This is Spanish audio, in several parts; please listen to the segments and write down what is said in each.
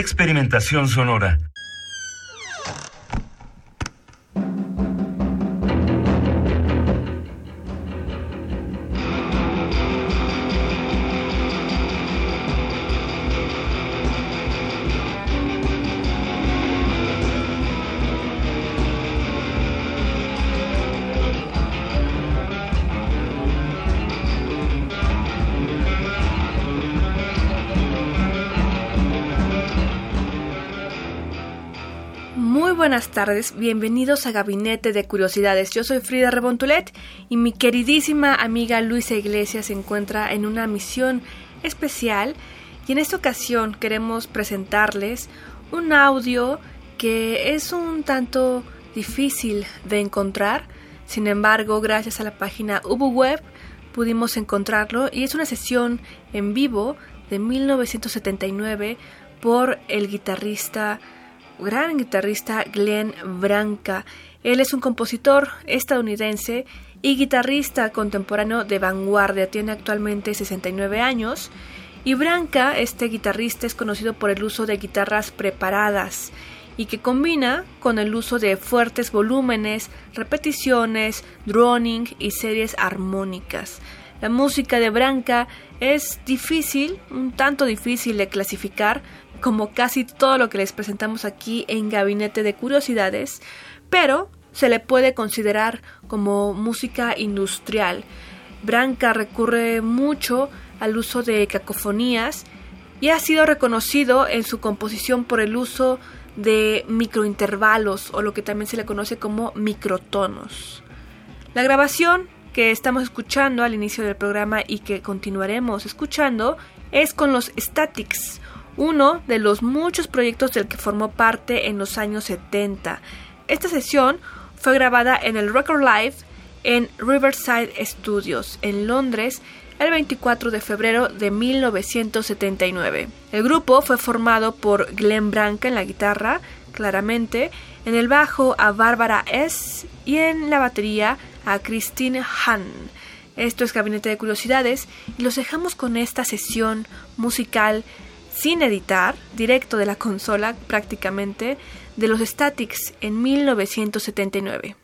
Experimentación sonora. Buenas tardes, bienvenidos a Gabinete de Curiosidades. Yo soy Frida Rebontulet y mi queridísima amiga Luisa Iglesias se encuentra en una misión especial y en esta ocasión queremos presentarles un audio que es un tanto difícil de encontrar. Sin embargo, gracias a la página UbuWeb pudimos encontrarlo y es una sesión en vivo de 1979 por el guitarrista gran guitarrista Glenn Branca. Él es un compositor estadounidense y guitarrista contemporáneo de vanguardia. Tiene actualmente 69 años. Y Branca, este guitarrista, es conocido por el uso de guitarras preparadas y que combina con el uso de fuertes volúmenes, repeticiones, droning y series armónicas. La música de Branca es difícil, un tanto difícil de clasificar, como casi todo lo que les presentamos aquí en Gabinete de Curiosidades, pero se le puede considerar como música industrial. Branca recurre mucho al uso de cacofonías y ha sido reconocido en su composición por el uso de microintervalos o lo que también se le conoce como microtonos. La grabación que estamos escuchando al inicio del programa y que continuaremos escuchando es con los Statics, uno de los muchos proyectos del que formó parte en los años 70. Esta sesión fue grabada en el Record Live en Riverside Studios, en Londres, el 24 de febrero de 1979. El grupo fue formado por Glenn Branca en la guitarra, claramente, en el bajo a Bárbara S. y en la batería a Christine Hahn. Esto es Gabinete de Curiosidades y los dejamos con esta sesión musical sin editar, directo de la consola prácticamente, de los Statics en 1979.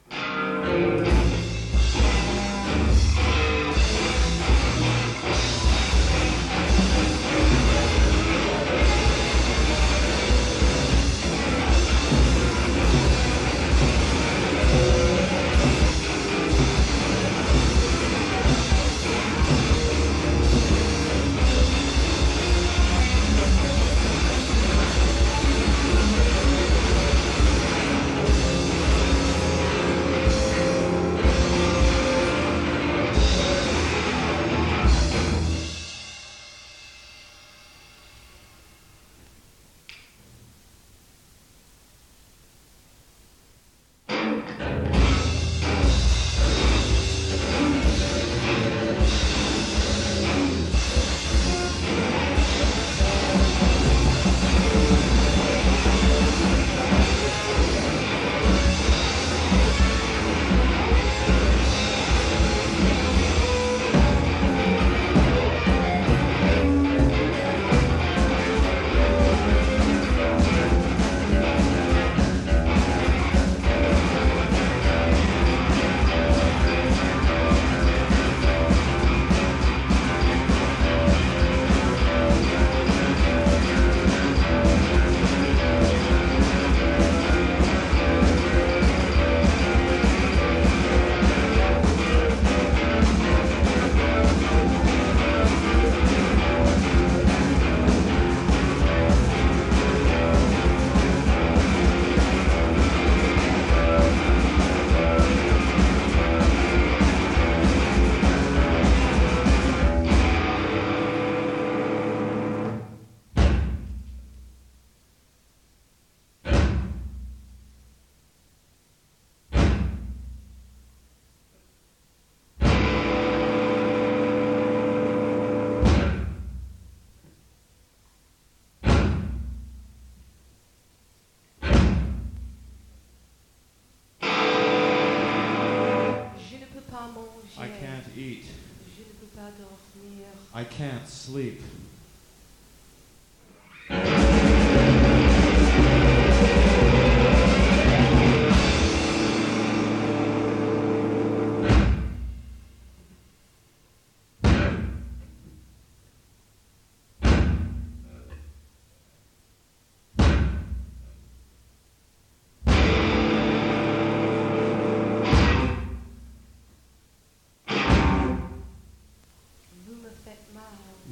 I can't sleep.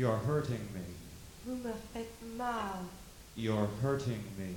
You're hurting me. Vous me faites mal. You're hurting me.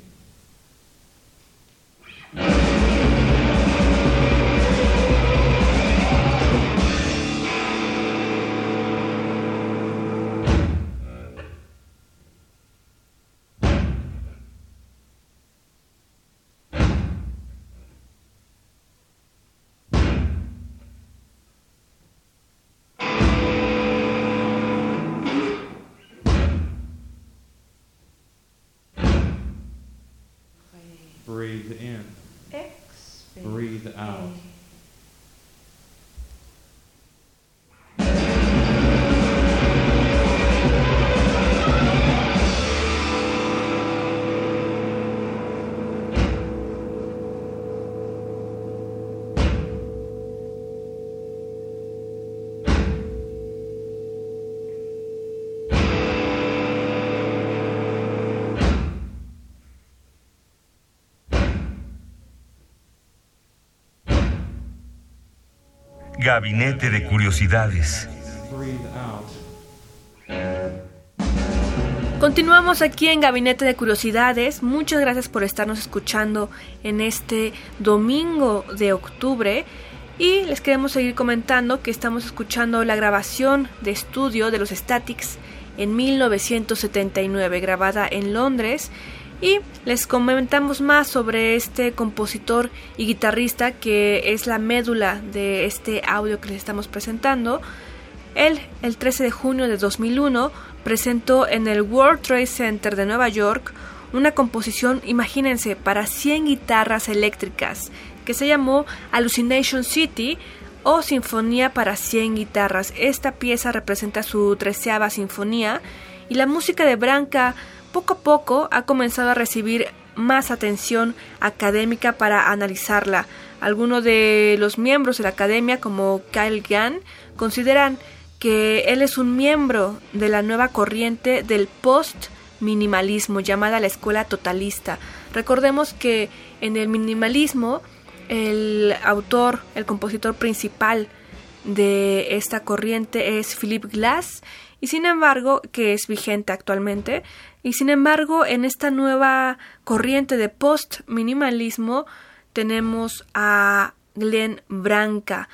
Breathe in. Expire. Breathe out. Gabinete de Curiosidades. Continuamos aquí en Gabinete de Curiosidades. Muchas gracias por estarnos escuchando en este domingo de octubre. Y les queremos seguir comentando que estamos escuchando la grabación de estudio de los Statics en 1979, grabada en Londres. Y les comentamos más sobre este compositor y guitarrista que es la médula de este audio que les estamos presentando. Él, el 13 de junio de 2001, presentó en el World Trade Center de Nueva York una composición, imagínense, para 100 guitarras eléctricas, que se llamó Hallucination City o Sinfonía para 100 guitarras. Esta pieza representa su treceava sinfonía y la música de Branca poco a poco ha comenzado a recibir más atención académica para analizarla. Algunos de los miembros de la academia, como Kyle Gann, consideran que él es un miembro de la nueva corriente del post-minimalismo llamada la escuela totalista. Recordemos que en el minimalismo el autor, el compositor principal de esta corriente es Philip Glass y sin embargo que es vigente actualmente y sin embargo en esta nueva corriente de post-minimalismo tenemos a Glenn Branca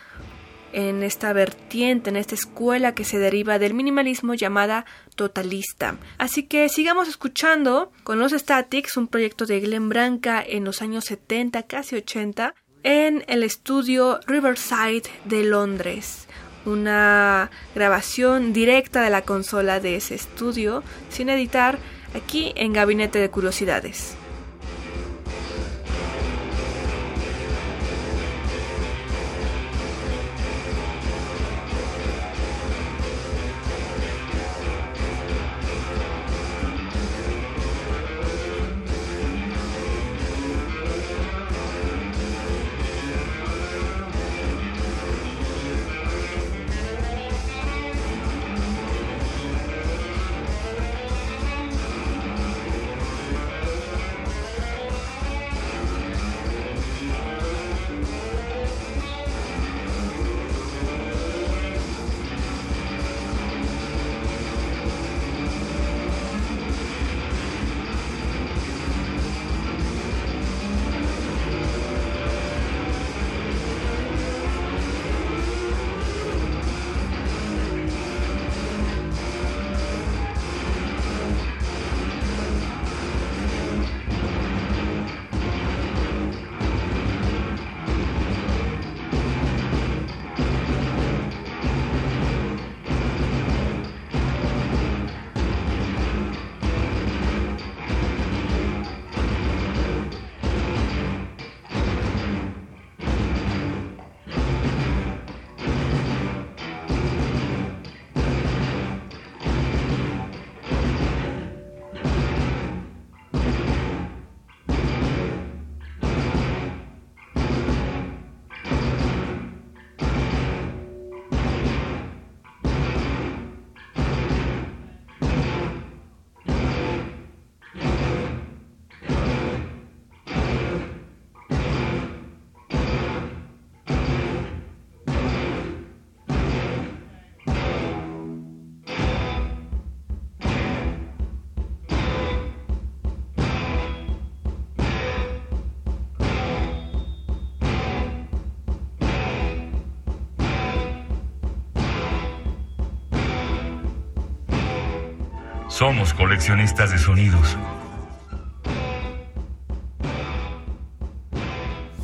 en esta vertiente, en esta escuela que se deriva del minimalismo llamada totalista. Así que sigamos escuchando con los Statics, un proyecto de Glenn Branca en los años 70, casi 80, en el estudio Riverside de Londres. Una grabación directa de la consola de ese estudio, sin editar, aquí en Gabinete de Curiosidades. Somos coleccionistas de sonidos.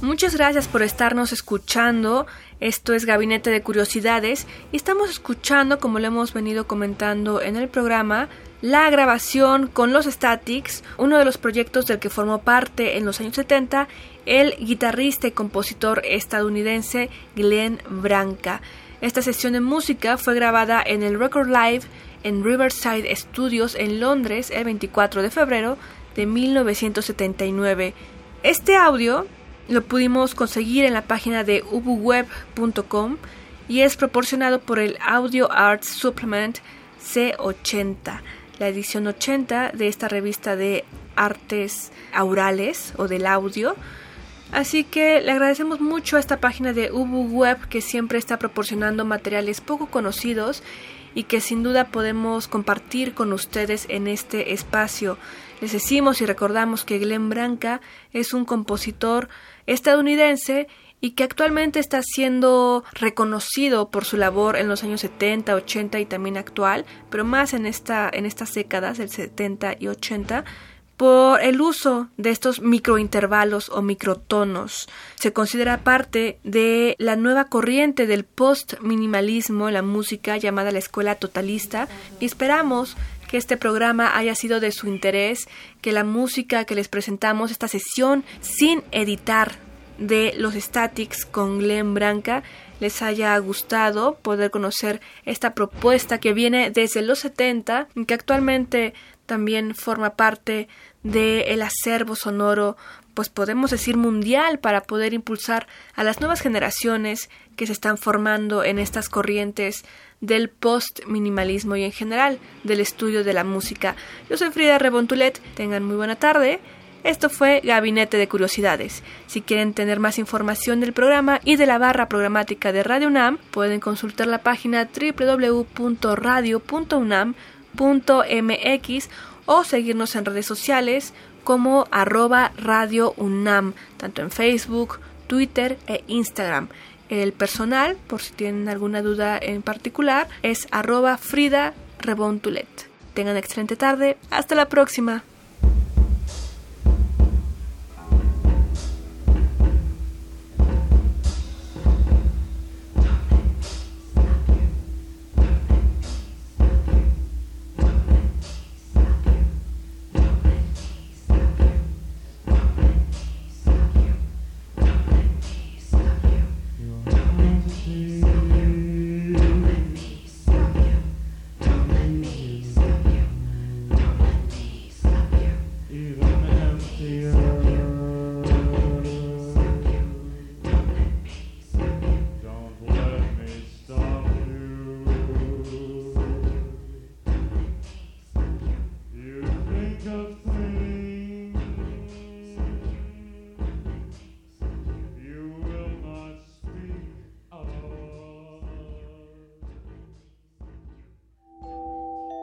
Muchas gracias por estarnos escuchando. Esto es Gabinete de Curiosidades y estamos escuchando, como lo hemos venido comentando en el programa, la grabación con los Statics, uno de los proyectos del que formó parte en los años 70 el guitarrista y compositor estadounidense Glenn Branca. Esta sesión de música fue grabada en el Record Live en Riverside Studios en Londres el 24 de febrero de 1979. Este audio lo pudimos conseguir en la página de ubuweb.com y es proporcionado por el Audio Arts Supplement C80, la edición 80 de esta revista de artes aurales o del audio. Así que le agradecemos mucho a esta página de UbuWeb que siempre está proporcionando materiales poco conocidos y que sin duda podemos compartir con ustedes en este espacio. Les decimos y recordamos que Glenn Branca es un compositor estadounidense y que actualmente está siendo reconocido por su labor en los años 70, 80 y también actual, pero más en, esta, en estas décadas, del 70 y 80, por el uso de estos microintervalos o microtonos. Se considera parte de la nueva corriente del post-minimalismo en la música llamada la escuela totalista y esperamos que este programa haya sido de su interés, que la música que les presentamos, esta sesión sin editar de los Statics con Glenn Branca, les haya gustado poder conocer esta propuesta que viene desde los 70, que actualmente también forma parte del acervo sonoro, pues podemos decir mundial, para poder impulsar a las nuevas generaciones que se están formando en estas corrientes del post-minimalismo y en general del estudio de la música. Yo soy Frida Rebontulet, tengan muy buena tarde. Esto fue Gabinete de Curiosidades. Si quieren tener más información del programa y de la barra programática de Radio UNAM, pueden consultar la página www.radio.unam.mx o seguirnos en redes sociales como arroba Radio UNAM, tanto en Facebook, Twitter e Instagram. El personal, por si tienen alguna duda en particular, es arroba Frida Rebontulet. Tengan excelente tarde. Hasta la próxima.